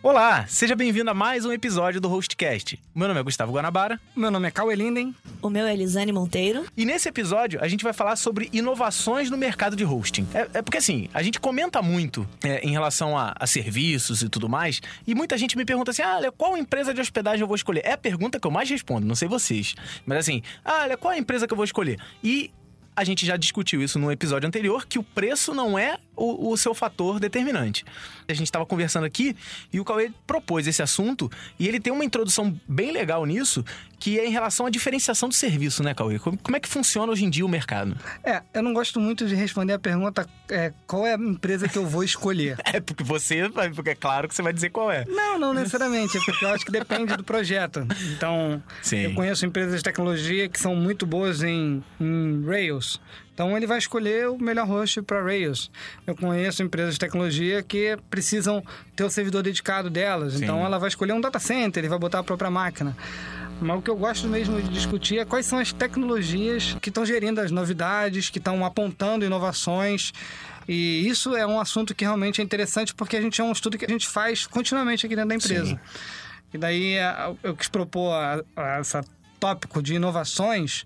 Olá, seja bem-vindo a mais um episódio do Hostcast. Meu nome é Gustavo Guanabara. Meu nome é Cauê Linden. O meu é Elisane Monteiro. E nesse episódio a gente vai falar sobre inovações no mercado de hosting. É, é porque assim, a gente comenta muito é, em relação a, a, serviços e tudo mais, e muita gente me pergunta assim: ah, qual empresa de hospedagem eu vou escolher? É a pergunta que eu mais respondo, não sei vocês. Mas assim, ah, qual a empresa que eu vou escolher? E a gente já discutiu isso no episódio anterior, que o preço não é o, o seu fator determinante. A gente estava conversando aqui e o Cauê propôs esse assunto e ele tem uma introdução bem legal nisso, que é em relação à diferenciação do serviço, né, Cauê? Como, é que funciona hoje em dia o mercado? É, eu não gosto muito de responder a pergunta é, qual é a empresa que eu vou escolher. é, porque você, porque é claro que você vai dizer qual é. Não, não necessariamente, é porque eu acho que depende do projeto. Então, Sim. eu conheço empresas de tecnologia que são muito boas em, em Rails. Então ele vai escolher o melhor host para Rails. Eu conheço empresas de tecnologia que precisam ter o servidor dedicado delas. Sim. Então ela vai escolher um data center, ele vai botar a própria máquina. Mas o que eu gosto mesmo de discutir é quais são as tecnologias que estão gerindo as novidades, que estão apontando inovações. E isso é um assunto que realmente é interessante porque a gente é um estudo que a gente faz continuamente aqui dentro da empresa. Sim. E daí é, eu quis propor essa tópico de inovações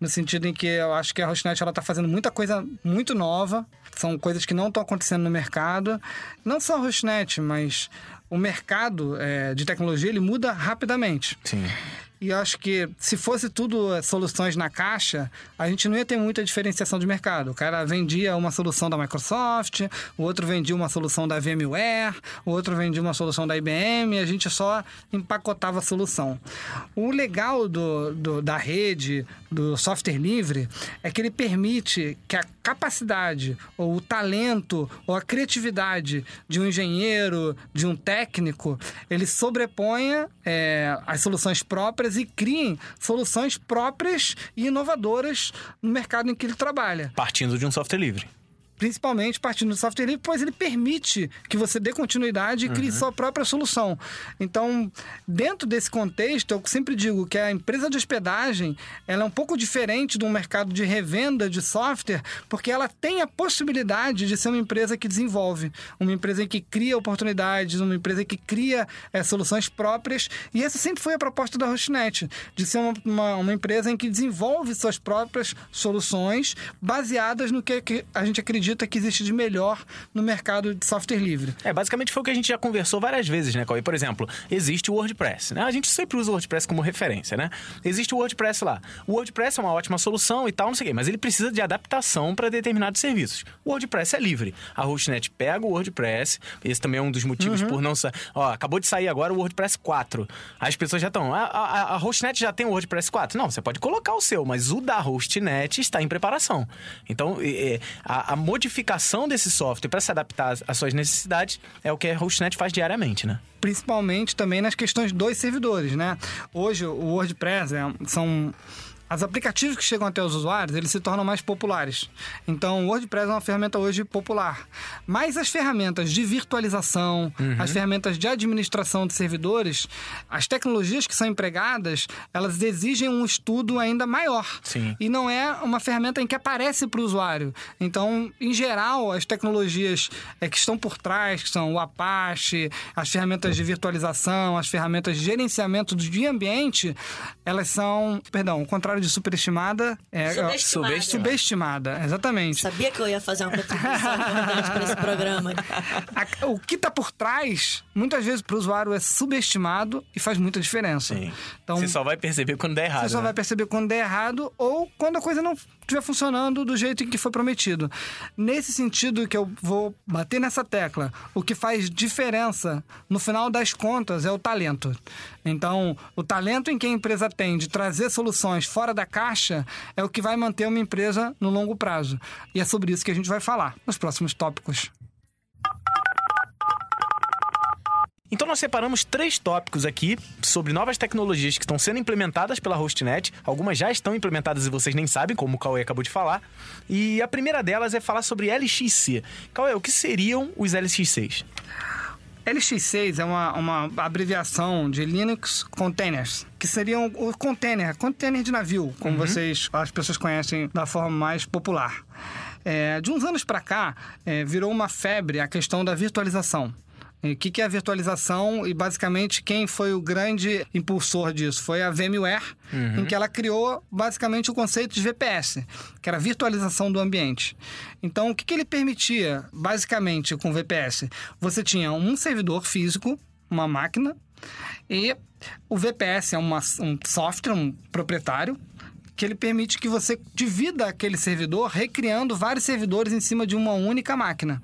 no sentido em que eu acho que a Rosnet ela está fazendo muita coisa muito nova, são coisas que não estão acontecendo no mercado. Não só a Rosnet, mas o mercado é, de tecnologia ele muda rapidamente. Sim. E acho que se fosse tudo eh, soluções na caixa, a gente não ia ter muita diferenciação de mercado. O cara vendia uma solução da Microsoft, o outro vendia uma solução da VMware, o outro vendia uma solução da IBM, a gente só empacotava a solução. O legal do, do, da rede, do software livre, é que ele permite que a capacidade, ou o talento, ou a criatividade de um engenheiro, de um técnico, ele sobreponha é, as soluções próprias e criem soluções próprias e inovadoras no mercado em que ele trabalha. Partindo de um software livre principalmente partindo do software livre, pois ele permite que você dê continuidade e crie uhum. sua própria solução. Então, dentro desse contexto, eu sempre digo que a empresa de hospedagem ela é um pouco diferente do mercado de revenda de software, porque ela tem a possibilidade de ser uma empresa que desenvolve, uma empresa que cria oportunidades, uma empresa que cria é, soluções próprias. E essa sempre foi a proposta da Hostnet, de ser uma, uma, uma empresa em que desenvolve suas próprias soluções baseadas no que a gente acredita acredita que existe de melhor no mercado de software livre. É, basicamente foi o que a gente já conversou várias vezes, né, Cauê? Por exemplo, existe o WordPress, né? A gente sempre usa o WordPress como referência, né? Existe o WordPress lá. O WordPress é uma ótima solução e tal, não sei o quê, mas ele precisa de adaptação para determinados serviços. O WordPress é livre. A Hostnet pega o WordPress, esse também é um dos motivos uhum. por não sair. Ó, acabou de sair agora o WordPress 4. As pessoas já estão. A, a, a Hostnet já tem o WordPress 4? Não, você pode colocar o seu, mas o da Hostnet está em preparação. Então, é, a, a modificação desse software para se adaptar às suas necessidades é o que a Hostnet faz diariamente, né? Principalmente também nas questões dos servidores, né? Hoje o WordPress é, são os aplicativos que chegam até os usuários, eles se tornam mais populares. Então, o WordPress é uma ferramenta hoje popular. Mas as ferramentas de virtualização, uhum. as ferramentas de administração de servidores, as tecnologias que são empregadas, elas exigem um estudo ainda maior. Sim. E não é uma ferramenta em que aparece para o usuário. Então, em geral, as tecnologias é, que estão por trás, que são o Apache, as ferramentas de virtualização, as ferramentas de gerenciamento de ambiente, elas são, perdão, o contrário de superestimada é subestimada. subestimada. subestimada. Exatamente. Sabia que eu ia fazer uma contribuição importante para esse programa. o que está por trás, muitas vezes para o usuário é subestimado e faz muita diferença. Sim. Então, você só vai perceber quando der errado. Você só né? vai perceber quando der errado ou quando a coisa não estiver funcionando do jeito em que foi prometido. Nesse sentido que eu vou bater nessa tecla, o que faz diferença no final das contas é o talento. Então, o talento em que a empresa tem de trazer soluções fora da caixa é o que vai manter uma empresa no longo prazo. E é sobre isso que a gente vai falar nos próximos tópicos. Então nós separamos três tópicos aqui sobre novas tecnologias que estão sendo implementadas pela Hostnet. Algumas já estão implementadas e vocês nem sabem, como o Cauê acabou de falar. E a primeira delas é falar sobre LXC. Cauê, o que seriam os LX6? LX6 é uma, uma abreviação de Linux Containers, que seriam o container, container de navio, como uhum. vocês, as pessoas conhecem da forma mais popular. É, de uns anos para cá, é, virou uma febre a questão da virtualização. O que, é a virtualização? E basicamente quem foi o grande impulsor disso foi a VMware, uhum. em que ela criou basicamente o conceito de VPS, que era a virtualização do ambiente. Então, o que, que ele permitia, basicamente, com o VPS? Você tinha um servidor físico, uma máquina, e o VPS é uma, um software um proprietário que ele permite que você divida aquele servidor recriando vários servidores em cima de uma única máquina.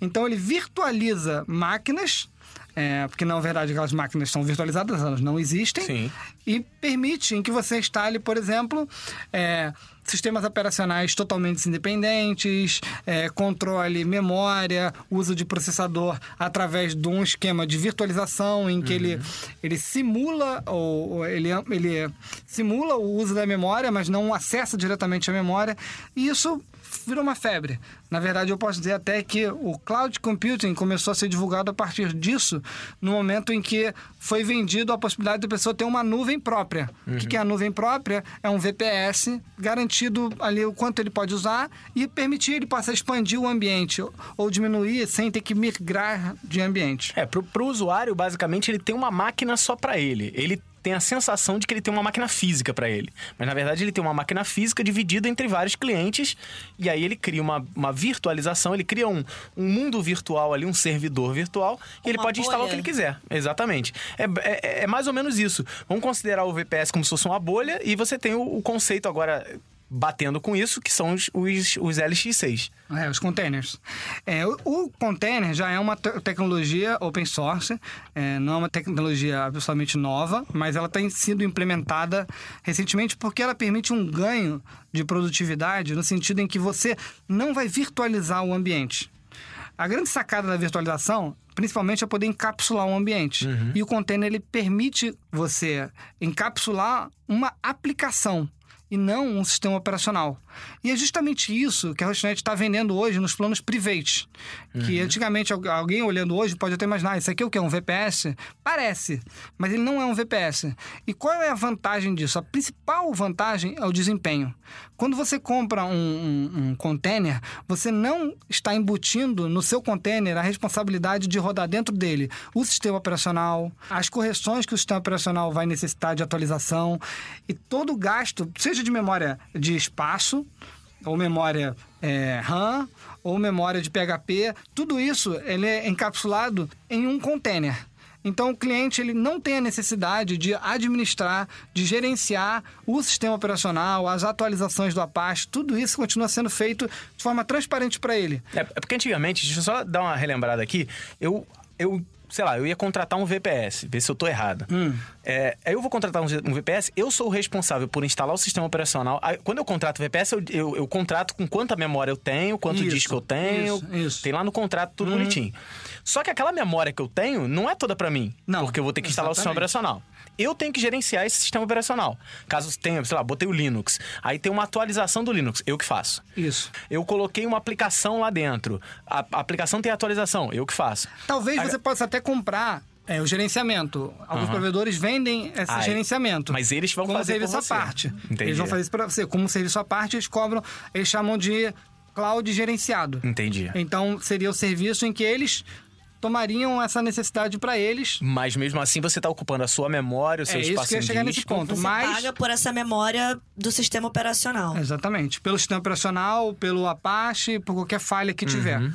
Então ele virtualiza máquinas, é, porque na verdade aquelas máquinas são virtualizadas, elas não existem, Sim. e permite em que você instale, por exemplo, é, sistemas operacionais totalmente independentes, é, controle memória, uso de processador através de um esquema de virtualização em que uhum. ele, ele simula ou ele, ele simula o uso da memória, mas não acessa diretamente a memória. E isso virou uma febre. Na verdade, eu posso dizer até que o cloud computing começou a ser divulgado a partir disso, no momento em que foi vendido a possibilidade da pessoa ter uma nuvem própria. Uhum. O que é a nuvem própria? É um VPS garantido ali o quanto ele pode usar e permitir ele possa expandir o ambiente ou diminuir sem ter que migrar de ambiente. É, para o usuário, basicamente, ele tem uma máquina só para ele. Ele tem a sensação de que ele tem uma máquina física para ele. Mas na verdade ele tem uma máquina física dividida entre vários clientes e aí ele cria uma, uma virtualização, ele cria um, um mundo virtual ali, um servidor virtual e ele pode bolha. instalar o que ele quiser. Exatamente. É, é, é, mais ou menos isso. Vamos considerar o VPS como se fosse uma bolha e você tem o, o conceito agora batendo com isso, que são os, os, os LX6. É, os containers. É, o, o, container já é uma te tecnologia open source, é, não é uma tecnologia absolutamente nova, mas ela tem sido implementada recentemente porque ela permite um ganho de produtividade no sentido em que você não vai virtualizar o ambiente. A grande sacada da virtualização principalmente é poder encapsular um ambiente. Uhum. E o container ele permite você encapsular uma aplicação e não um sistema operacional. E é justamente isso que a Hostnet está vendendo hoje nos planos private. Uhum. Que antigamente alguém olhando hoje pode até imaginar, isso aqui é o que? Um VPS? Parece, mas ele não é um VPS. E qual é a vantagem disso? A principal vantagem é o desempenho. Quando você compra um, um, um container, você não está embutindo no seu container a responsabilidade de rodar dentro dele o sistema operacional, as correções que o sistema operacional vai necessitar de atualização e todo o gasto, seja de memória de espaço, ou memória é, RAM, ou memória de PHP, tudo isso ele é encapsulado em um container. Então o cliente ele não tem a necessidade de administrar, de gerenciar o sistema operacional, as atualizações do Apache, tudo isso continua sendo feito de forma transparente para ele. É, é porque antigamente, deixa eu só dar uma relembrada aqui, eu eu sei lá, eu ia contratar um VPS, ver se eu tô errado. Hum. É, aí eu vou contratar um, um, VPS, eu sou o responsável por instalar o sistema operacional. Aí, quando eu contrato o VPS, eu, eu, eu, contrato com quanta memória eu tenho, quanto isso, disco eu tenho. Isso, isso. Tem lá no contrato tudo uhum. bonitinho. Só que aquela memória que eu tenho não é toda para mim. Não. Porque eu vou ter que instalar exatamente. o sistema operacional eu tenho que gerenciar esse sistema operacional. Caso tenha, sei lá, botei o Linux, aí tem uma atualização do Linux, eu que faço. Isso. Eu coloquei uma aplicação lá dentro, a, a aplicação tem atualização, eu que faço. Talvez aí... você possa até comprar é, o gerenciamento. Alguns uhum. provedores vendem esse Ai, gerenciamento. Mas eles vão como fazer serviço à parte. Entendi. Eles vão fazer isso para você. Como serviço à parte, eles cobram, eles chamam de cloud gerenciado. Entendi. Então, seria o serviço em que eles tomariam essa necessidade para eles. Mas mesmo assim você está ocupando a sua memória, o seu é espaço isso que ia chegar nesse ponto. Você mas... paga por essa memória do sistema operacional. Exatamente. Pelo sistema operacional, pelo Apache, por qualquer falha que tiver. Uhum.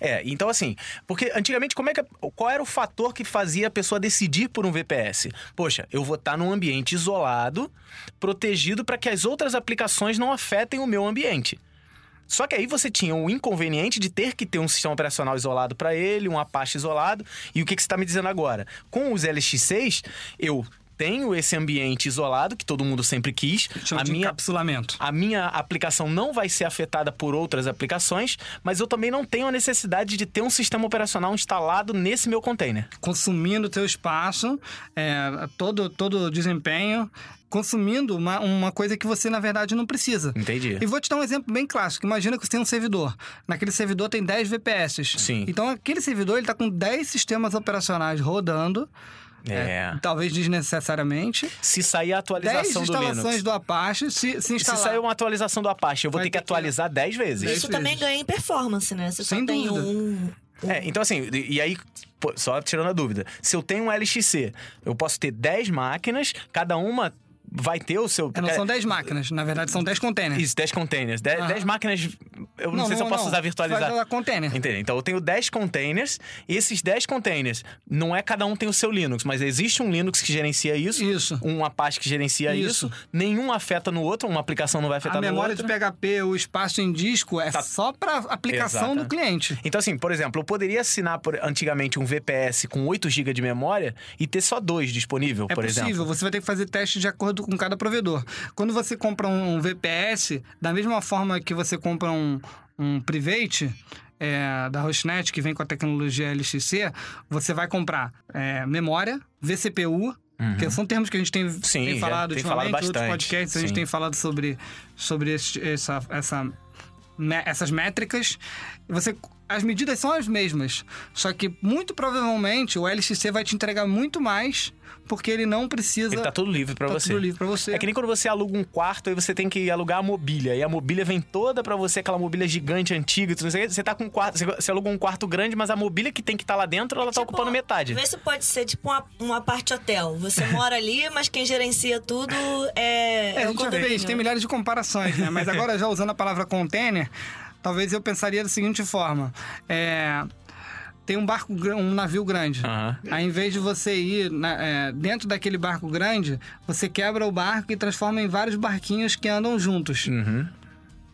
É, então assim, porque antigamente como é que qual era o fator que fazia a pessoa decidir por um VPS? Poxa, eu vou estar num ambiente isolado, protegido para que as outras aplicações não afetem o meu ambiente. Só que aí você tinha o inconveniente de ter que ter um sistema operacional isolado para ele, um Apache isolado. E o que, que você está me dizendo agora? Com os LX6, eu tenho esse ambiente isolado que todo mundo sempre quis. a minha encapsulamento. A minha aplicação não vai ser afetada por outras aplicações, mas eu também não tenho a necessidade de ter um sistema operacional instalado nesse meu container. Consumindo o teu espaço, é, todo todo o desempenho consumindo uma, uma coisa que você, na verdade, não precisa. Entendi. E vou te dar um exemplo bem clássico. Imagina que você tem um servidor. Naquele servidor tem 10 VPS. Sim. Então, aquele servidor ele está com 10 sistemas operacionais rodando. É. é. Talvez desnecessariamente. Se sair a atualização do Linux. instalações do Apache, se, se instalar... Se sair uma atualização do Apache, eu vou ter que atualizar 10 vezes. Isso também ganha em performance, né? Você Sem só tem um É, então assim, e aí só tirando a dúvida. Se eu tenho um LXC, eu posso ter 10 máquinas, cada uma vai ter o seu. É, não são 10 máquinas, na verdade são 10 containers. Isso, 10 containers. 10, ah. máquinas. Eu não, não sei não, se eu posso não. usar virtualizar. Vai usar container. Entendeu? Então eu tenho 10 containers, e esses 10 containers, não é cada um tem o seu Linux, mas existe um Linux que gerencia isso. Isso. Um Apache que gerencia isso. isso. Nenhum afeta no outro, uma aplicação não vai afetar no outro. A memória de PHP, o espaço em disco, é tá. só para aplicação Exato. do cliente. Então, assim, por exemplo, eu poderia assinar por, antigamente um VPS com 8 GB de memória e ter só dois disponível, é por possível. exemplo. Você vai ter que fazer teste de acordo com cada provedor. Quando você compra um VPS, da mesma forma que você compra um, um Private, é, da Hostnet, que vem com a tecnologia LXC, você vai comprar é, memória, vCPU, uhum. que são termos que a gente tem, Sim, tem falado tem ultimamente, falado outros podcasts, Sim. a gente tem falado sobre, sobre esse, essa, essa, essas métricas. Você as medidas são as mesmas, só que muito provavelmente o LXC vai te entregar muito mais porque ele não precisa. Ele tá tudo livre para tá você. Tudo livre para você. É que nem quando você aluga um quarto e você tem que alugar a mobília. E a mobília vem toda para você, aquela mobília gigante, antiga. Você tá com um quarto. Você aluga um quarto grande, mas a mobília que tem que estar tá lá dentro, ela tá tipo, ocupando metade. Vê se pode ser tipo uma, uma parte hotel. Você mora ali, mas quem gerencia tudo é. É, é a gente já fez, tem milhares de comparações, né? Mas agora, já usando a palavra container, talvez eu pensaria da seguinte forma. É, tem um barco, um navio grande. Uhum. Aí, em vez de você ir na, é, dentro daquele barco grande, você quebra o barco e transforma em vários barquinhos que andam juntos. Uhum.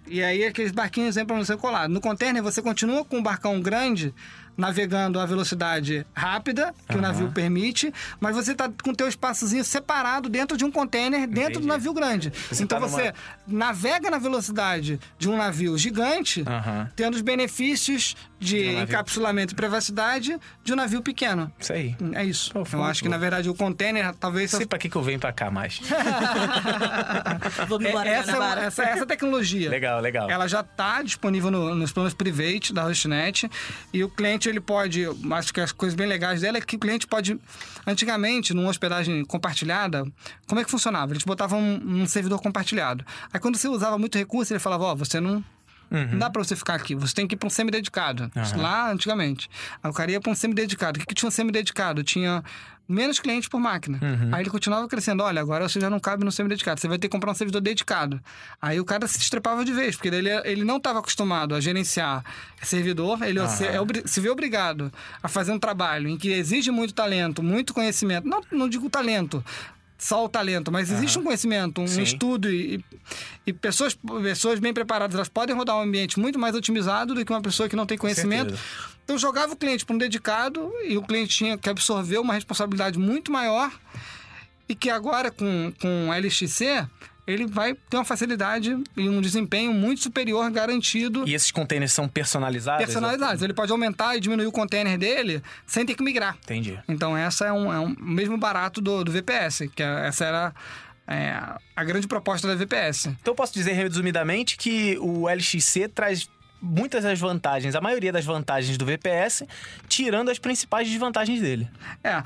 E aí aqueles barquinhos entram no seu colado. No container você continua com um barcão grande, navegando a velocidade rápida que uhum. o navio permite, mas você está com o teu espaçozinho separado dentro de um container, dentro Entendi. do navio grande. Você então tá você numa... navega na velocidade de um navio gigante, uhum. tendo os benefícios de um encapsulamento e privacidade de um navio pequeno. Isso aí. É isso. Pô, eu acho que, na verdade, o container talvez... Sei para que, que eu venho para cá mais. Vou me embora, é, essa, essa, essa tecnologia. legal, legal. Ela já está disponível no, nos planos private da HostNet e o cliente ele pode, acho que as coisas bem legais dela é que o cliente pode, antigamente, numa hospedagem compartilhada, como é que funcionava? Eles botavam um, um servidor compartilhado. Aí quando você usava muito recurso, ele falava, ó, oh, você não Uhum. Não dá pra você ficar aqui. Você tem que ir pra um semi-dedicado. Uhum. Lá, antigamente. Aí o cara ia pra um semi-dedicado. O que, que tinha um semi-dedicado? Tinha menos clientes por máquina. Uhum. Aí ele continuava crescendo. Olha, agora você já não cabe no semi-dedicado. Você vai ter que comprar um servidor dedicado. Aí o cara se estrepava de vez, porque ele, ele não estava acostumado a gerenciar servidor. Ele uhum. se, é, se vê obrigado a fazer um trabalho em que exige muito talento, muito conhecimento. Não, não digo talento, só o talento, mas existe uhum. um conhecimento, um Sim. estudo e, e, pessoas, pessoas bem preparadas, elas podem rodar um ambiente muito mais otimizado do que uma pessoa que não tem conhecimento. Então jogava o cliente para um dedicado e o cliente tinha que absorver uma responsabilidade muito maior e que agora com, com LXC ele vai ter uma facilidade e um desempenho muito superior garantido. E esses containers são personalizados? Personalizados. Ele pode aumentar e diminuir o container dele sem ter que migrar. Entendi. Então, essa é um, é um mesmo barato do, do VPS, que é, essa era é, a grande proposta da VPS. Então, eu posso dizer resumidamente que o LXC traz muitas das vantagens, a maioria das vantagens do VPS, tirando as principais desvantagens dele. É,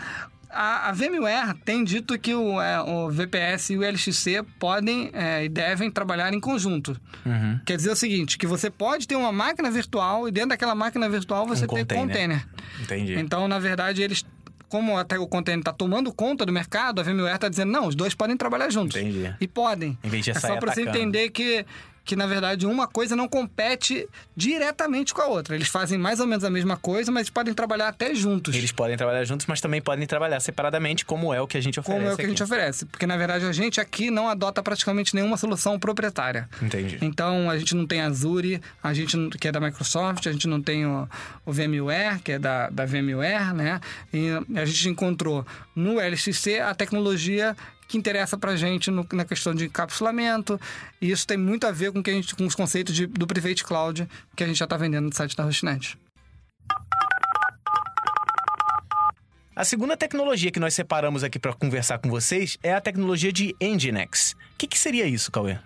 a, a VMware tem dito que o, é, o VPS e o LXC podem é, e devem trabalhar em conjunto. Uhum. Quer dizer o seguinte, que você pode ter uma máquina virtual e dentro daquela máquina virtual você um tem container. container. Entendi. Então, na verdade, eles como até o container está tomando conta do mercado, a VMware está dizendo, não, os dois podem trabalhar juntos. Entendi. E podem. Em vez de é só para você entender que que na verdade uma coisa não compete diretamente com a outra. Eles fazem mais ou menos a mesma coisa, mas podem trabalhar até juntos. Eles podem trabalhar juntos, mas também podem trabalhar separadamente, como é o que a gente oferece. Como é o que aqui. a gente oferece. Porque na verdade a gente aqui não adota praticamente nenhuma solução proprietária. Entendi. Então a gente não tem Azure, a gente que é da Microsoft, a gente não tem o, o VMware, que é da, da VMware, né? E a gente encontrou no LXC a tecnologia que interessa para a gente no, na questão de encapsulamento. E isso tem muito a ver com, que a gente, com os conceitos de, do Private Cloud que a gente já está vendendo no site da Hostnet. A segunda tecnologia que nós separamos aqui para conversar com vocês é a tecnologia de Nginx. O que, que seria isso, Cauê?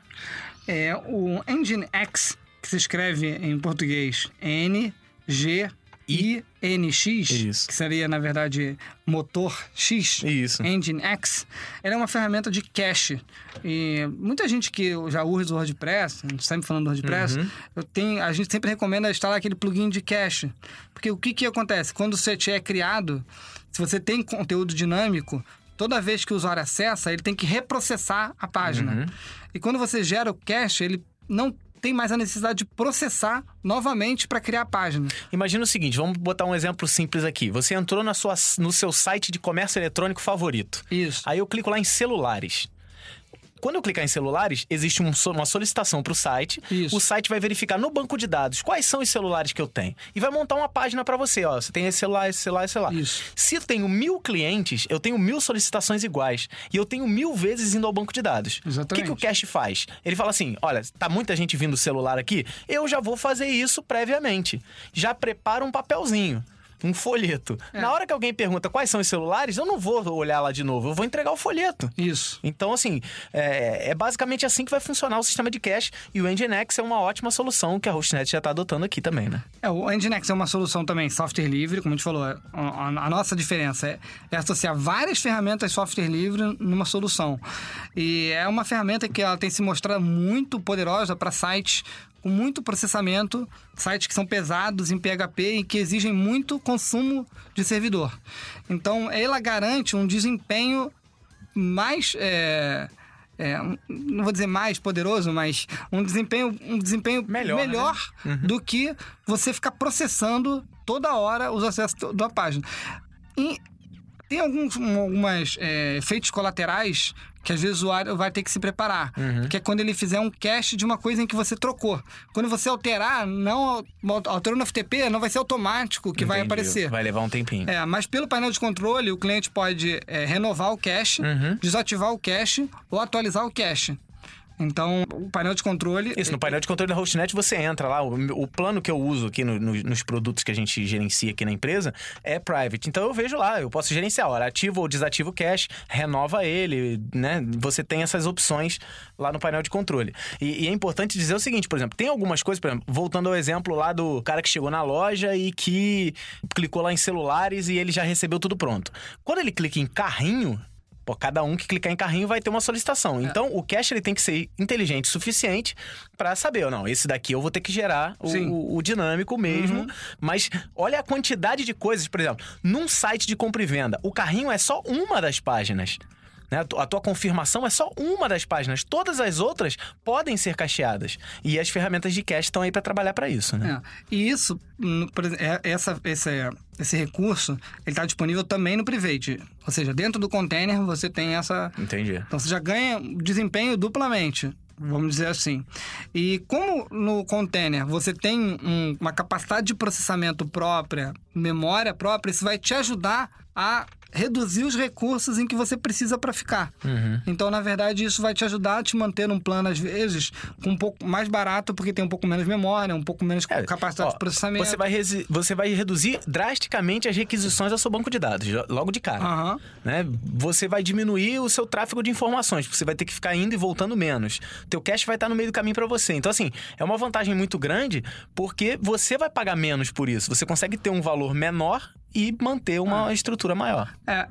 É o Nginx, que se escreve em português N, G, INX, Isso. que seria, na verdade, motor X, Isso. Engine X, ela é uma ferramenta de cache. E muita gente que já usa o WordPress, a gente sempre falando do WordPress, uhum. eu tenho, a gente sempre recomenda instalar aquele plugin de cache. Porque o que, que acontece? Quando o set é criado, se você tem conteúdo dinâmico, toda vez que o usuário acessa, ele tem que reprocessar a página. Uhum. E quando você gera o cache, ele não tem mais a necessidade de processar novamente para criar a página. Imagina o seguinte, vamos botar um exemplo simples aqui. Você entrou na sua, no seu site de comércio eletrônico favorito. Isso. Aí eu clico lá em celulares. Quando eu clicar em celulares, existe um, uma solicitação para o site. Isso. O site vai verificar no banco de dados quais são os celulares que eu tenho. E vai montar uma página para você. Ó, você tem esse celular, esse celular, esse celular. Isso. Se eu tenho mil clientes, eu tenho mil solicitações iguais. E eu tenho mil vezes indo ao banco de dados. Exatamente. O que, que o cache faz? Ele fala assim: olha, tá muita gente vindo celular aqui, eu já vou fazer isso previamente. Já prepara um papelzinho um folheto. É. Na hora que alguém pergunta quais são os celulares, eu não vou olhar lá de novo, eu vou entregar o folheto. Isso. Então, assim, é, é basicamente assim que vai funcionar o sistema de cache e o Nginx é uma ótima solução que a Hostnet já está adotando aqui também, né? É, o Nginx é uma solução também software livre, como a gente falou, a, a, a nossa diferença é, é, associar várias ferramentas software livre numa solução. E é uma ferramenta que ela tem se mostrado muito poderosa para sites com muito processamento, sites que são pesados em PHP e que exigem muito consumo de servidor. Então, ela garante um desempenho mais. É, é, não vou dizer mais poderoso, mas um desempenho, um desempenho melhor, melhor né? uhum. do que você ficar processando toda hora os acessos da página. E tem alguns algumas, é, efeitos colaterais que às vezes o usuário vai ter que se preparar. Uhum. Que é quando ele fizer um cache de uma coisa em que você trocou. Quando você alterar, não alterou no FTP, não vai ser automático que Entendi. vai aparecer. Vai levar um tempinho. É, mas pelo painel de controle, o cliente pode é, renovar o cache, uhum. desativar o cache ou atualizar o cache. Então, o painel de controle. Isso, no painel de controle da HostNet você entra lá. O, o plano que eu uso aqui no, no, nos produtos que a gente gerencia aqui na empresa é private. Então eu vejo lá, eu posso gerenciar. Olha, ativo ou desativo o cache, renova ele, né? Você tem essas opções lá no painel de controle. E, e, é importante dizer o seguinte, por exemplo, tem algumas coisas, por exemplo, voltando ao exemplo lá do cara que chegou na loja e que clicou lá em celulares e ele já recebeu tudo pronto. Quando ele clica em carrinho, Pô, cada um que clicar em carrinho vai ter uma solicitação. É. Então, o cache ele tem que ser inteligente o suficiente para saber, ou não, esse daqui eu vou ter que gerar o, o, o dinâmico mesmo. Uhum. Mas olha a quantidade de coisas, por exemplo, num site de compra e venda, o carrinho é só uma das páginas. Né? A tua confirmação é só uma das páginas. Todas as outras podem ser cacheadas. E as ferramentas de cache estão aí para trabalhar para isso. Né? É. E isso, é, essa, esse, esse recurso, ele está disponível também no Private. Ou seja, dentro do container você tem essa... Entendi. Então você já ganha desempenho duplamente vamos dizer assim. E como no container você tem um, uma capacidade de processamento própria, memória própria, isso vai te ajudar a reduzir os recursos em que você precisa para ficar. Uhum. Então, na verdade, isso vai te ajudar a te manter um plano, às vezes, com um pouco mais barato, porque tem um pouco menos memória, um pouco menos é, capacidade ó, de processamento. Você vai, você vai reduzir drasticamente as requisições ao seu banco de dados, logo de cara. Uhum. Né? Você vai diminuir o seu tráfego de informações, você vai ter que ficar indo e voltando menos. Teu cache vai estar no meio do caminho para você. Então, assim, é uma vantagem muito grande, porque você vai pagar menos por isso. Você consegue ter um valor menor e manter uma ah. estrutura maior. É,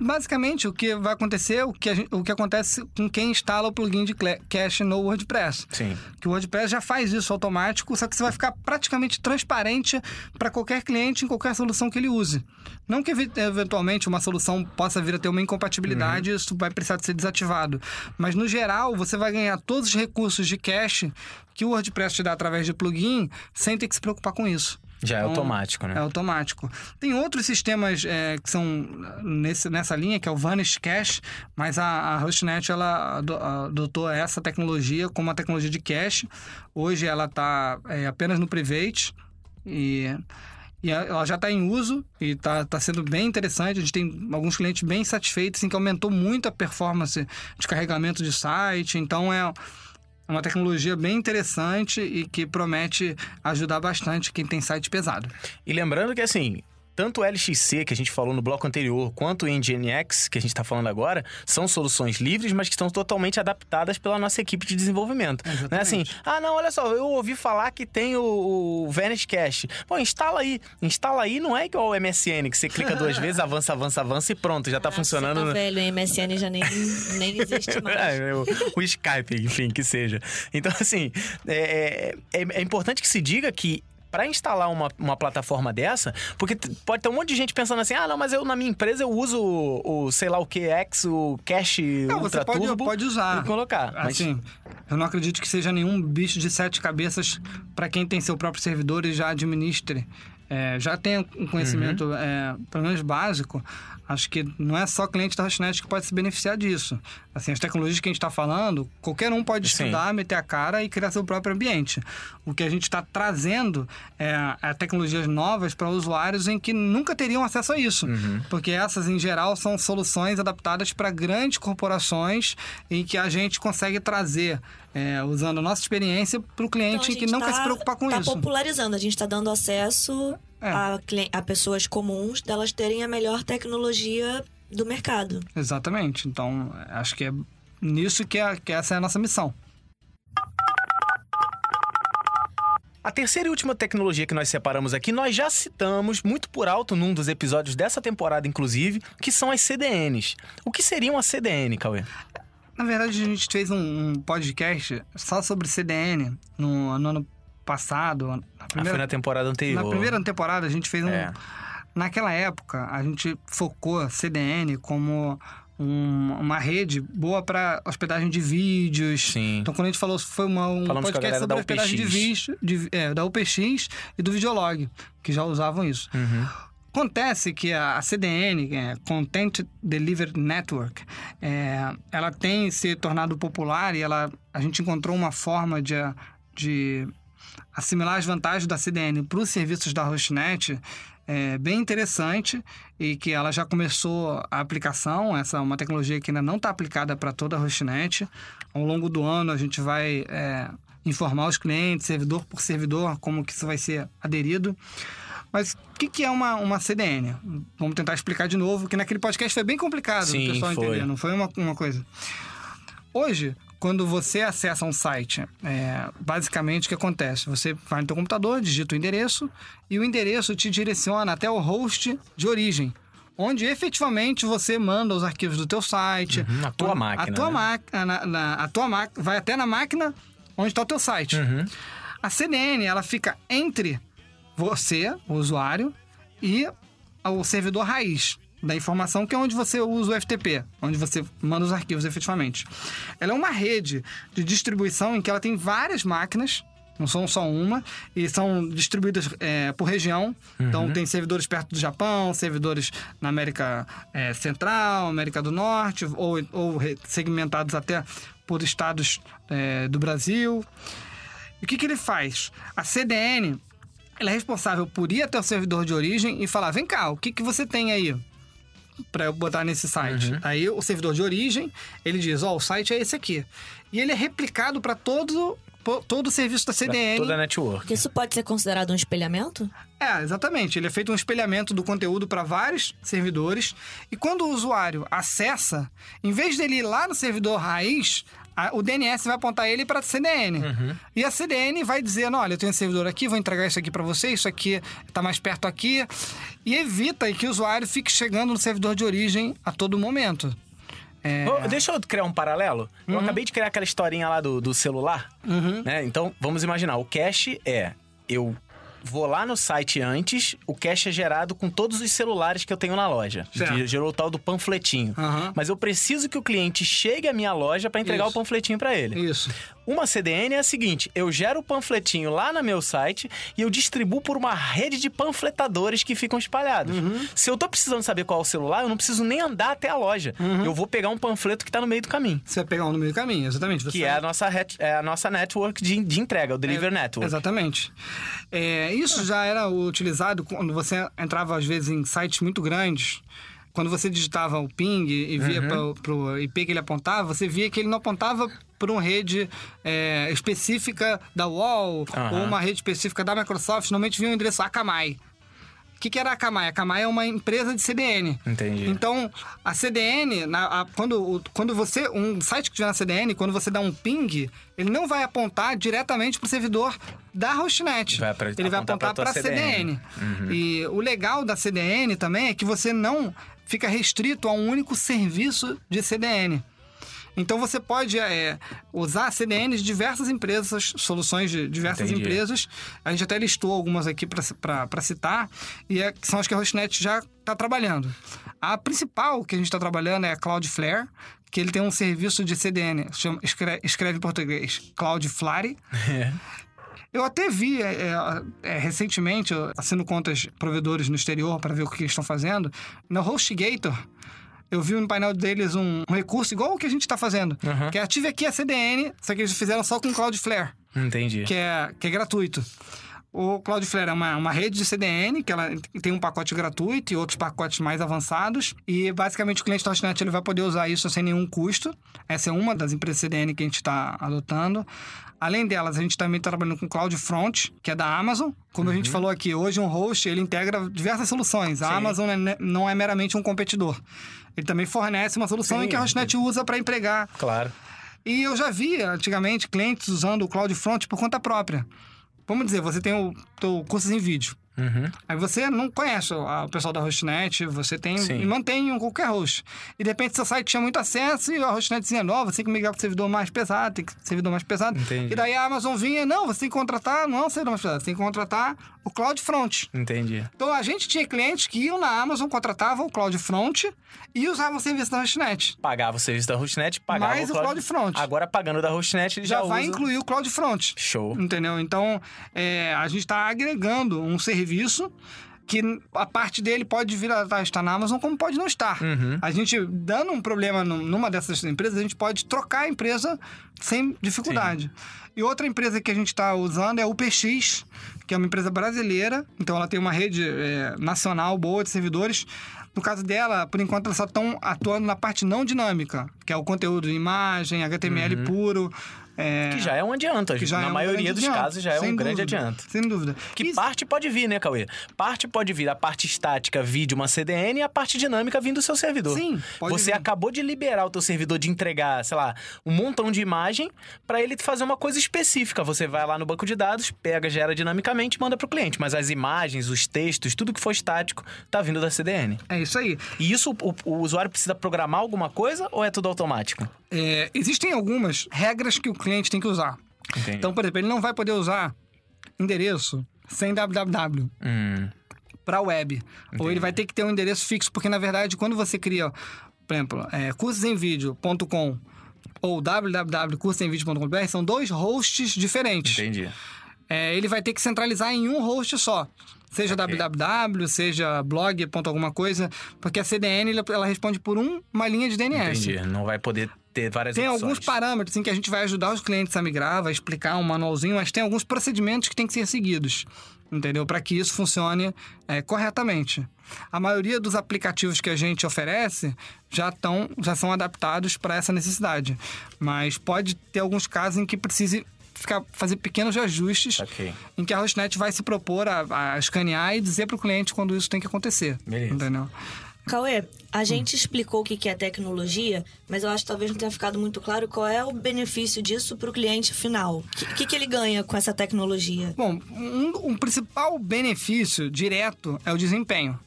basicamente o que vai acontecer, o que, gente, o que acontece com quem instala o plugin de cache no WordPress. Sim. Que o WordPress já faz isso automático, só que você vai ficar praticamente transparente para qualquer cliente em qualquer solução que ele use. Não que eventualmente uma solução possa vir a ter uma incompatibilidade, uhum. isso vai precisar de ser desativado. Mas no geral, você vai ganhar todos os recursos de cache que o WordPress te dá através de plugin sem ter que se preocupar com isso. Já é então, é automático, né? É automático. Tem outros sistemas é, que são nesse, nessa linha, que é o Vanish Cache, mas a, a HostNet ela adotou essa tecnologia como uma tecnologia de cache. Hoje ela está é, apenas no Private e, e ela já está em uso e está tá sendo bem interessante. A gente tem alguns clientes bem satisfeitos, assim, que aumentou muito a performance de carregamento de site. Então é uma tecnologia bem interessante e que promete ajudar bastante quem tem site pesado. E lembrando que assim, tanto o LXC, que a gente falou no bloco anterior, quanto o Nginx, que a gente está falando agora, são soluções livres, mas que estão totalmente adaptadas pela nossa equipe de desenvolvimento. Não é assim, ah, não, olha só, eu ouvi falar que tem o, o Vanish Cache. Pô, instala aí. Instala aí não é igual o MSN, que você clica duas vezes, avança, avança, avança e pronto, já está ah, funcionando. Você tá velho, o MSN já nem, nem existe mais. é, o, o Skype, enfim, que seja. Então, assim, é, é, é importante que se diga que para instalar uma, uma plataforma dessa, porque pode ter um monte de gente pensando assim, ah, não, mas eu na minha empresa eu uso o, o sei lá o que, X, o Cache não, Ultra você pode, Turbo pode usar. E colocar. Assim, mas... eu não acredito que seja nenhum bicho de sete cabeças para quem tem seu próprio servidor e já administre. É, já tem um conhecimento, uhum. é, pelo menos básico, acho que não é só cliente da Hostnet que pode se beneficiar disso. Assim, as tecnologias que a gente está falando, qualquer um pode Sim. estudar, meter a cara e criar seu próprio ambiente. O que a gente está trazendo é, é, tecnologias novas para usuários em que nunca teriam acesso a isso. Uhum. Porque essas, em geral, são soluções adaptadas para grandes corporações em que a gente consegue trazer é, usando a nossa experiência para o cliente então, que não tá, quer se preocupar com tá isso. Está popularizando, a gente está dando acesso é. a, a pessoas comuns delas terem a melhor tecnologia do mercado. Exatamente. Então, acho que é nisso que, é, que essa é a nossa missão. A terceira e última tecnologia que nós separamos aqui, nós já citamos muito por alto num dos episódios dessa temporada, inclusive, que são as CDNs. O que seriam as CDN, Cauê? Na verdade, a gente fez um, podcast só sobre CDN no, no ano passado. Na primeira, ah, foi na temporada anterior. Na primeira temporada, a gente fez um. É. Naquela época, a gente focou CDN como um, uma rede boa para hospedagem de vídeos. Sim. Então, quando a gente falou, foi uma, um Falamos podcast sobre hospedagem de vídeos, de, é, da UPX e do Videolog, que já usavam isso. Uhum. Acontece que a CDN, é, Content Delivery Network, é, ela tem se tornado popular e ela, a gente encontrou uma forma de, de assimilar as vantagens da CDN para os serviços da Hostnet é bem interessante e que ela já começou a aplicação. Essa é uma tecnologia que ainda não está aplicada para toda a Hostnet. Ao longo do ano a gente vai é, informar os clientes, servidor por servidor, como que isso vai ser aderido. Mas o que, que é uma, uma CDN? Vamos tentar explicar de novo, que naquele podcast foi bem complicado Sim, o pessoal foi. entender, não foi uma, uma coisa. Hoje, quando você acessa um site, é, basicamente o que acontece? Você vai no seu computador, digita o endereço e o endereço te direciona até o host de origem, onde efetivamente você manda os arquivos do teu site. Uhum, a tua máquina. A tua né? máquina, a tua máquina, vai até na máquina onde está o teu site. Uhum. A CDN, ela fica entre você, o usuário, e o servidor raiz da informação, que é onde você usa o FTP, onde você manda os arquivos efetivamente. Ela é uma rede de distribuição em que ela tem várias máquinas, não são só uma, e são distribuídas é, por região. Então, uhum. Então, tem servidores perto do Japão, servidores na América é, Central, América do Norte, ou, ou segmentados até por estados é, do Brasil. E o que, que ele faz? A CDN ela é responsável por ir até o servidor de origem e falar: vem cá, o que, que você tem aí? para eu botar nesse site. Uhum. Aí o servidor de origem, ele diz, ó, oh, o site é esse aqui. E ele é replicado para todo todo o serviço da CDN. Toda a network. Isso pode ser considerado um espelhamento? É, exatamente. Ele é feito um espelhamento do conteúdo para vários servidores. E quando o usuário acessa, em vez dele ir lá no servidor raiz, a, o DNS vai apontar ele para a CDN. Uhum. E a CDN vai dizer: olha, eu tenho um servidor aqui, vou entregar isso aqui para você, isso aqui está mais perto aqui. E evita que o usuário fique chegando no servidor de origem a todo momento. É... Deixa eu criar um paralelo. Uhum. Eu acabei de criar aquela historinha lá do, do celular. Uhum. Né? Então, vamos imaginar. O cache é eu vou lá no site antes, o cache é gerado com todos os celulares que eu tenho na loja. Certo. Gerou o tal do panfletinho. Uhum. Mas eu preciso que o cliente chegue à minha loja para entregar Isso. o panfletinho para ele. Isso. Uma CDN é a seguinte: eu gero o panfletinho lá no meu site e eu distribuo por uma rede de panfletadores que ficam espalhados. Uhum. Se eu tô precisando saber qual é o celular, eu não preciso nem andar até a loja. Uhum. Eu vou pegar um panfleto que tá no meio do caminho. Você vai pegar um no meio do caminho, exatamente. Você que é a nossa, é a nossa network de, de entrega, o Deliver é, Network. Exatamente. É, isso já era utilizado quando você entrava, às vezes, em sites muito grandes quando você digitava o ping e via uhum. para o IP que ele apontava, você via que ele não apontava para uma rede é, específica da UOL uhum. ou uma rede específica da Microsoft. Normalmente vinha o endereço Akamai. que, que era a Akamai? A Akamai é uma empresa de CDN. Entendi. Então, a CDN, na, a, quando, quando você. Um site que tiver na CDN, quando você dá um ping, ele não vai apontar diretamente para o servidor da hostnet. Vai pra, ele vai apontar para a CDN. CDN. Uhum. E o legal da CDN também é que você não fica restrito a um único serviço de CDN. Então você pode é, usar CDN de diversas empresas, soluções de diversas Entendi. empresas. A gente até listou algumas aqui para citar, e é, são as que a Hostnet já está trabalhando. A principal que a gente está trabalhando é a Cloudflare, que ele tem um serviço de CDN, chama, escreve, escreve em português, Cloudflare. É. Eu até vi é, é, é recentemente, assino contas provedores no exterior para ver o que eles estão fazendo. Na HostGator, eu vi no painel deles um, um recurso igual o que a gente está fazendo. Uhum. Que é ative aqui a CDN, só que eles fizeram só com Cloudflare. Entendi. Que é, que é gratuito. O Cloudflare é uma, uma rede de CDN, que ela tem um pacote gratuito e outros pacotes mais avançados. E basicamente o cliente Hostnet ele vai poder usar isso sem nenhum custo. Essa é uma das empresas CDN que a gente está adotando. Além delas, a gente também está trabalhando com CloudFront, que é da Amazon. Como uhum. a gente uhum. falou aqui, hoje um host ele integra diversas soluções. A Sim. Amazon é não é meramente um competidor. Ele também fornece uma solução Sim, em que a Hostnet usa para empregar. Claro. E eu já vi antigamente clientes usando o CloudFront por conta própria. Vamos dizer, você tem o teu curso em vídeo. Uhum. Aí você não conhece o pessoal da Hostnet, você tem Sim. e mantém um qualquer host. E de repente seu site tinha muito acesso e a Hostnet dizia, não, você tem que migrar para o servidor mais pesado, tem que servidor mais pesado. Entendi. E daí a Amazon vinha, não, você tem que contratar, não o servidor mais pesado, você tem que contratar o CloudFront. Entendi. Então a gente tinha clientes que iam na Amazon, contratavam o CloudFront e usavam o serviço da Hostnet. Pagava o serviço da Hostnet, pagava Mais o, Cloud... CloudFront. Agora pagando da Hostnet, ele já, já vai usa... incluir o CloudFront. Show. Entendeu? Então é, a gente está agregando um serviço que a parte dele pode vir a estar na Amazon, como pode não estar. Uhum. A gente, dando um problema numa dessas empresas, a gente pode trocar a empresa sem dificuldade. Sim. E outra empresa que a gente está usando é a UPX, que é uma empresa brasileira, então ela tem uma rede é, nacional boa de servidores. No caso dela, por enquanto, elas só estão atuando na parte não dinâmica, que é o conteúdo de imagem, HTML uhum. puro, é... Que já é um adianto. Que já Na é um maioria dos adianto. casos já é um grande adianto. Sem dúvida. Que Isso... parte pode vir, né, Cauê? Parte pode vir a parte estática vídeo uma CDN e a parte dinâmica vindo do seu servidor. Sim, Você vir. acabou de liberar o teu servidor de entregar, sei lá, um montão de imagem para ele fazer uma coisa específica. Você vai lá no banco de dados, pega, gera dinamicamente e manda pro cliente. Mas as imagens, os textos, tudo que for estático, tá vindo da CDN. É isso aí. E isso o, o usuário precisa programar alguma coisa ou é tudo automático? É, existem algumas regras que o cliente tem que usar. Entendi. Então, por exemplo, ele não vai poder usar endereço sem www. Hum. Para web. Entendi. Ou ele vai ter que ter um endereço fixo, porque na verdade, quando você cria, por exemplo, é, cursosemvideo.com ou www.cursosemvideo.com.br, são dois hosts diferentes. Entendi. É, ele vai ter que centralizar em um host só. Seja okay. www, seja blog, ponto alguma coisa, porque a CDN ela responde por um, uma linha de DNS. Entendi. Não vai poder ter várias Tem opções. alguns parâmetros em que a gente vai ajudar os clientes a migrar, vai explicar um manualzinho, mas tem alguns procedimentos que têm que ser seguidos, entendeu? Para que isso funcione é, corretamente. A maioria dos aplicativos que a gente oferece já, tão, já são adaptados para essa necessidade, mas pode ter alguns casos em que precise ficar, fazer pequenos ajustes okay. em que a Hostnet vai se propor a, a escanear e dizer para o cliente quando isso tem que acontecer. Beleza. Entendeu? Cauê, a gente hum. explicou o que é tecnologia, mas eu acho que talvez não tenha ficado muito claro qual é o benefício disso para o cliente final. O que, que, ele ganha com essa tecnologia? Bom, um, um principal benefício direto é o desempenho.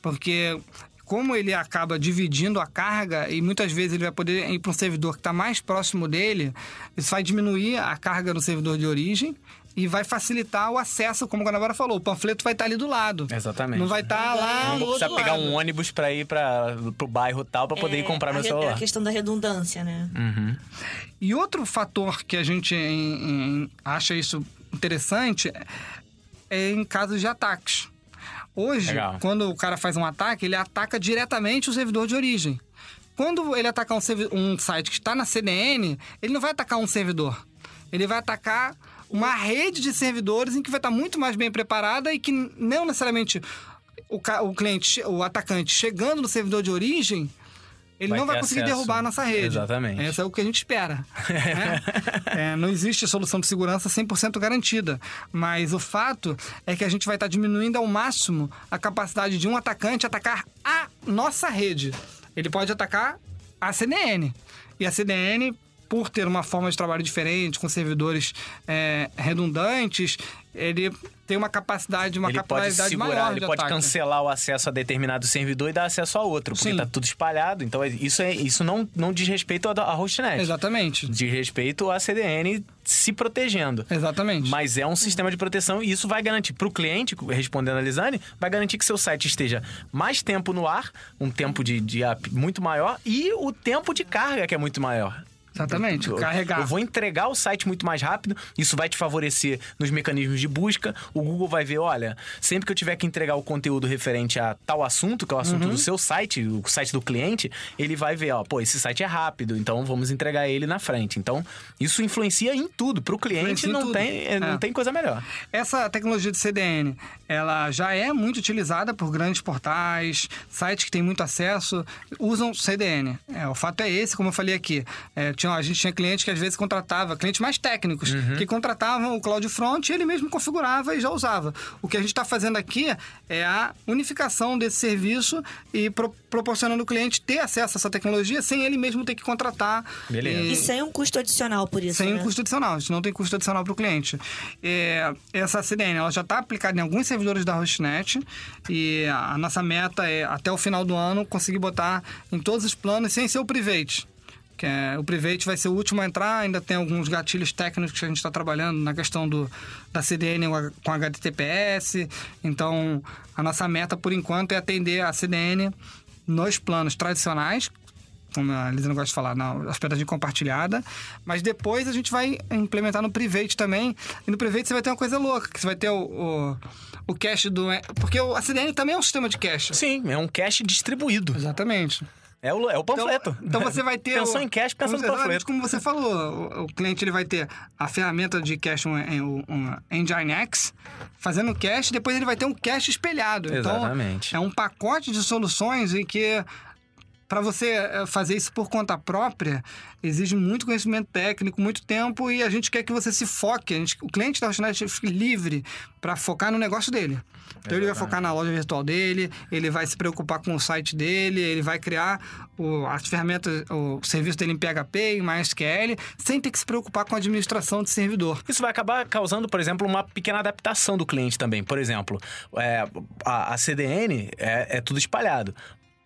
Porque como ele acaba dividindo a carga e muitas vezes ele vai poder ir para um servidor que está mais próximo dele, isso vai diminuir a carga no servidor de origem e vai facilitar o acesso, como a Guanabara falou. O panfleto vai estar ali do lado. Exatamente. Não vai estar lá Não precisa pegar lado. um ônibus para ir para o bairro tal para poder é, ir comprar meu celular. É a questão da redundância, né? Uhum. E outro fator que a gente em, em, acha isso interessante é em casos de ataques. Hoje, Legal. quando o cara faz um ataque, ele ataca diretamente o servidor de origem. Quando ele atacar um, um site que está na CDN, ele não vai atacar um servidor. Ele vai atacar uma rede de servidores em que vai estar muito mais bem preparada e que não necessariamente o, o cliente, o atacante chegando no servidor de origem ele vai não vai conseguir acesso. derrubar a nossa rede. Exatamente. Isso é o que a gente espera. né? é, não existe solução de segurança 100% garantida, mas o fato é que a gente vai estar diminuindo ao máximo a capacidade de um atacante atacar a nossa rede. Ele pode atacar a CDN. E a CDN por ter uma forma de trabalho diferente, com servidores é, redundantes, ele tem uma capacidade, uma ele capacidade segurar, maior Ele de pode ataque. cancelar o acesso a determinado servidor e dar acesso a outro, porque está tudo espalhado. Então, é, isso, é, isso não, não diz respeito à hostnet. Exatamente. Diz respeito à CDN se protegendo. Exatamente. Mas é um sistema de proteção e isso vai garantir para o cliente, respondendo a Lisane, vai garantir que seu site esteja mais tempo no ar, um tempo de, de muito maior, e o tempo de carga que é muito maior. Exatamente, carregar. Eu vou entregar o site muito mais rápido, isso vai te favorecer nos mecanismos de busca. O Google vai ver, olha, sempre que eu tiver que entregar o conteúdo referente a tal assunto, que é o assunto uhum. do seu site, o site do cliente, ele vai ver, ó, pô, esse site é rápido, então vamos entregar ele na frente. Então, isso influencia em tudo. Para o cliente não tem, é. não tem coisa melhor. Essa tecnologia de CDN, ela já é muito utilizada por grandes portais, sites que têm muito acesso, usam CDN. É, o fato é esse, como eu falei aqui, é, tinha, a gente tinha clientes que às vezes contratava, clientes mais técnicos, uhum. que contratavam o CloudFront e ele mesmo configurava e já usava. O que a gente está fazendo aqui é a unificação desse serviço e pro, proporcionando o cliente ter acesso a essa tecnologia sem ele mesmo ter que contratar. Beleza. E, e sem um custo adicional por isso. Sem né? um custo adicional, a gente não tem custo adicional para o cliente. É, essa CDN ela já está aplicada em alguns servidores da Hostnet e a nossa meta é até o final do ano conseguir botar em todos os planos sem ser o private que é, o Private vai ser o último a entrar, ainda tem alguns gatilhos técnicos que a gente está trabalhando na questão do, da CDN com HTTPS. Então, a nossa meta, por enquanto, é atender a CDN nos planos tradicionais, como a Lisa não gosta de falar, na hospedagem compartilhada. Mas depois a gente vai implementar no Private também. E no Private você vai ter uma coisa louca, que você vai ter o, o, o cache do... Porque a CDN também é um sistema de cache. Sim, é um cache distribuído. Exatamente. É o, é o panfleto. Então, então você vai ter. Pensou o, em cache, pensa no panfleto. Como você falou, o, o, cliente ele vai ter a ferramenta de cache, um, um Nginx, fazendo cache, depois ele vai ter um cache espelhado. Então, Exatamente. Então, é um pacote de soluções em que para você eh, fazer isso por conta própria, exige muito conhecimento técnico, muito tempo e a gente quer que você se foque. Gente, o cliente da Hostnet fique livre para focar no negócio dele. Então ele vai focar na loja virtual dele, ele vai se preocupar com o site dele, ele vai criar o, as ferramentas, o serviço dele em PHP, em MySQL, sem ter que se preocupar com a administração de servidor. Isso vai acabar causando, por exemplo, uma pequena adaptação do cliente também. Por exemplo, é, a, a, CDN é, é tudo espalhado.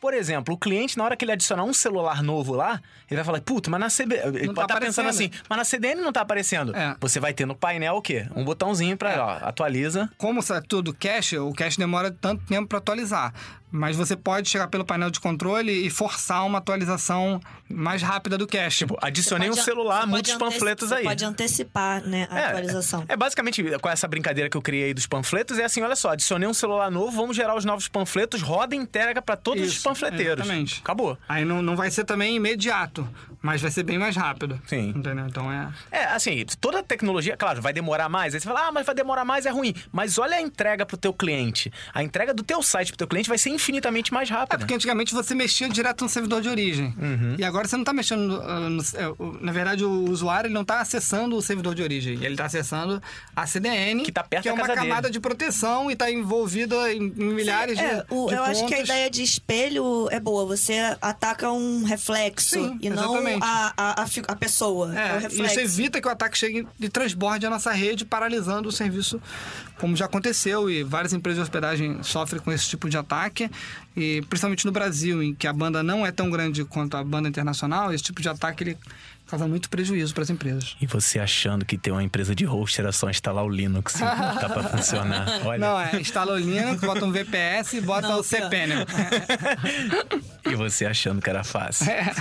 Por exemplo, o cliente, na hora que ele adicionar um celular novo lá, ele vai falar, puta, mas na CDN. Ele não pode tá estar tá pensando assim, mas na CDN não tá aparecendo. É. Você vai ter no painel o quê? Um botãozinho para, é. ó, atualiza. Como é tudo cache, o cache demora tanto tempo para atualizar. Mas você pode chegar pelo painel de controle e forçar uma atualização mais rápida do cache. Tipo, adicionei um celular, muitos panfletos aí. pode antecipar, né, a é, atualização. É, basicamente, com essa brincadeira que eu criei dos panfletos, é assim, olha só, adicionei um celular novo, vamos gerar os novos panfletos, roda e entrega para todos Isso, os panfleteiros. Exatamente. Acabou. Aí não, não vai ser também imediato, mas vai ser bem mais rápido. Sim. Entendeu? Então é... É, assim, toda tecnologia, claro, vai demorar mais. Aí você fala, ah, mas vai demorar mais, é ruim. Mas olha a entrega pro teu cliente. A entrega do teu site pro teu cliente vai ser infinitamente mais rápida. É porque antigamente você mexia direto no servidor de origem. Uhum. E agora você não está mexendo. No, uh, no, é, na verdade, o usuário ele não está acessando o servidor de origem. Ele está acessando a CDN, que, tá perto que é uma camada dele. de proteção e está envolvida em, em milhares Sim, é, de, o, de Eu pontos. acho que a ideia de espelho é boa. Você ataca um reflexo Sim, e exatamente. não a, a, a, pessoa. É, é isso evita que o ataque chegue e transborde a nossa rede, paralisando o serviço, como já aconteceu. E várias empresas de hospedagem sofrem com esse tipo de ataque. E principalmente no Brasil, em que a banda não é tão grande quanto a banda internacional, esse tipo de ataque ele causa muito prejuízo para as empresas. E você achando que ter uma empresa de host era só instalar o Linux e tá para funcionar. Olha. Não, é, instala o Linux, bota um VPS e bota não, o cPanel. e você achando que era fácil. É.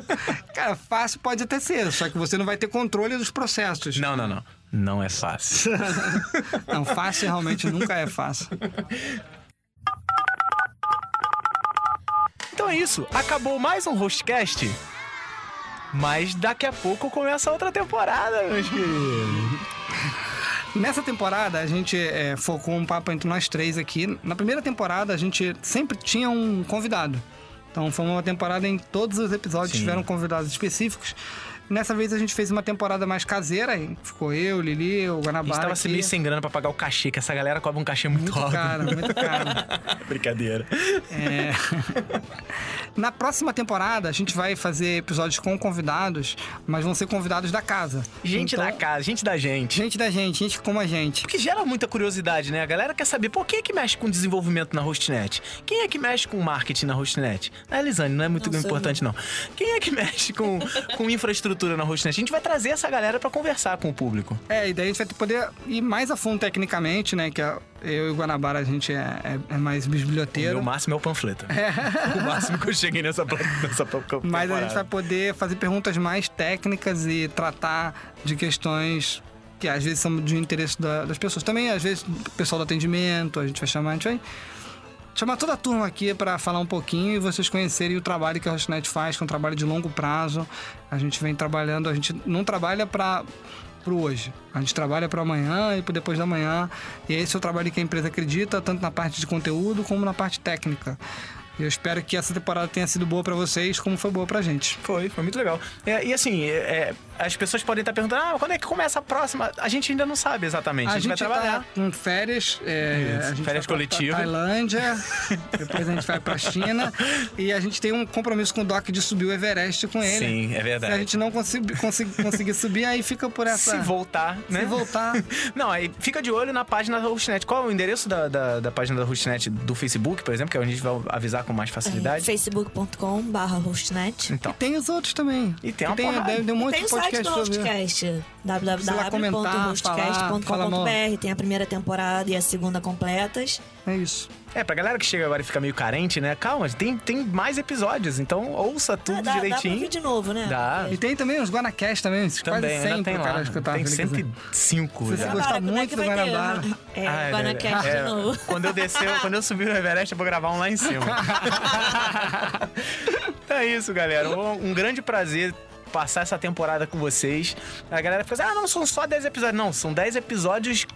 Cara, fácil pode até ser, só que você não vai ter controle dos processos. Não, não, não. Não é fácil. não, fácil realmente nunca é fácil. Então é isso. Acabou mais um Hostcast. Mas daqui a pouco começa outra temporada, meus queridos. Nessa temporada, a gente é, focou um papo entre nós três aqui. Na primeira temporada, a gente sempre tinha um convidado. Então foi uma temporada em todos os episódios Sim. tiveram convidados específicos. Nessa vez a gente fez uma temporada mais caseira, hein? ficou eu, Lili, o Guanabara. A gente tava aqui. meio sem grana pra pagar o cachê, que essa galera cobra um cachê muito, muito alto. Caro, muito caro, Brincadeira. É... Na próxima temporada, a gente vai fazer episódios com convidados, mas vão ser convidados da casa. Gente então... da casa, gente da gente. Gente da gente, gente como a gente. Porque gera muita curiosidade, né? A galera quer saber, por quem é que mexe com desenvolvimento na Hostnet? Quem é que mexe com marketing na Hostnet? É, Lisane, não é muito não importante, não. Quem é que mexe com, com infraestrutura estrutura na Hostnet. A gente vai trazer essa galera para conversar com o público. É, e daí a gente vai poder ir mais a fundo tecnicamente, né? Que eu e o Guanabara, a gente é, é, é mais bisbilhoteiro. O máximo é o panfleto. É. o máximo que eu cheguei nessa, nessa Mas a gente vai poder fazer perguntas mais técnicas e tratar de questões que às vezes são de interesse da, das pessoas. Também, às vezes, o pessoal do atendimento, a gente vai chamar, a gente vai chamar toda a turma aqui para falar um pouquinho e vocês conhecerem o trabalho que a Hostnet faz, que é um trabalho de longo prazo. A gente vem trabalhando, a gente não trabalha para o hoje. A gente trabalha para amanhã e para depois da manhã. E esse é o trabalho que a empresa acredita, tanto na parte de conteúdo como na parte técnica. Eu espero que essa temporada tenha sido boa para vocês, como foi boa pra gente. Foi, foi muito legal. É, e assim, é, é as pessoas podem estar perguntando, ah, quando é que começa a próxima? A gente ainda não sabe exatamente. A, a gente, gente, vai trabalhar. Tá com férias. É, a gente férias coletivas. Tailândia, depois a gente vai pra China. e a gente tem um compromisso com o Doc de subir o Everest com ele. Sim, é verdade. Se a gente não conseguir, conseguir subir, aí fica por essa. Se voltar, né? Se voltar. não, aí fica de olho na página da Hostnet. Qual é o endereço da, da, da página da Hostnet do Facebook, por exemplo, que é onde a gente vai avisar com mais facilidade? É, facebook.com/hostnet. Então. E tem os outros também. E tem uma e tem, tem um monte tem de podcast. Podcast www.hostcast.com.br. Tem a primeira temporada e a segunda completas. É isso. É, pra galera que chega agora e fica meio carente, né? Calma, tem, tem mais episódios, então ouça tudo dá, direitinho. Dá pra de novo, né? Dá. E tem também os Guanacast também, também, quase 100 tem cara escutar. Tem 105 Se você gostar muito do Guanabara. É, ah, Guanacast é, de novo. Quando eu descer, quando eu subir no Everest, eu vou gravar um lá em cima. é isso, galera. Um, um grande prazer passar essa temporada com vocês. A galera fica assim, ah, não, são só 10 episódios. Não, são 10 episódios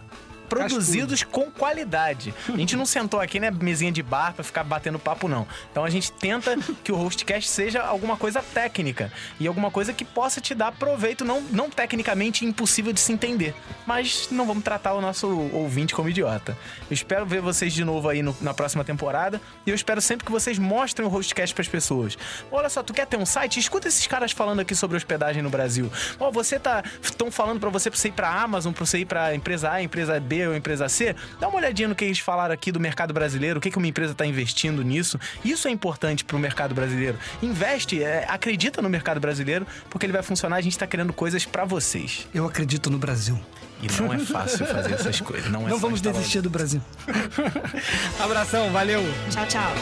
produzidos com qualidade. A gente não sentou aqui, né, mesinha de bar pra ficar batendo papo, não. Então a gente tenta que o Hostcast seja alguma coisa técnica e alguma coisa que possa te dar proveito, não, não tecnicamente impossível de se entender. Mas não vamos tratar o nosso ouvinte como idiota. Eu espero ver vocês de novo aí no, na próxima temporada e eu espero sempre que vocês mostrem o Hostcast pras pessoas. Olha só, tu quer ter um site? Escuta esses caras falando aqui sobre hospedagem no Brasil. Ó, oh, você tá. Estão falando para você pra você ir pra Amazon, pra você ir pra empresa A, empresa B, ou empresa C, dá uma olhadinha no que eles falaram aqui do mercado brasileiro, o que, que uma empresa está investindo nisso. Isso é importante para o mercado brasileiro. Investe, é, acredita no mercado brasileiro, porque ele vai funcionar. A gente está criando coisas para vocês. Eu acredito no Brasil. E não é fácil fazer essas coisas. Não, é não vamos desistir do Brasil. Abração, valeu. Tchau, tchau.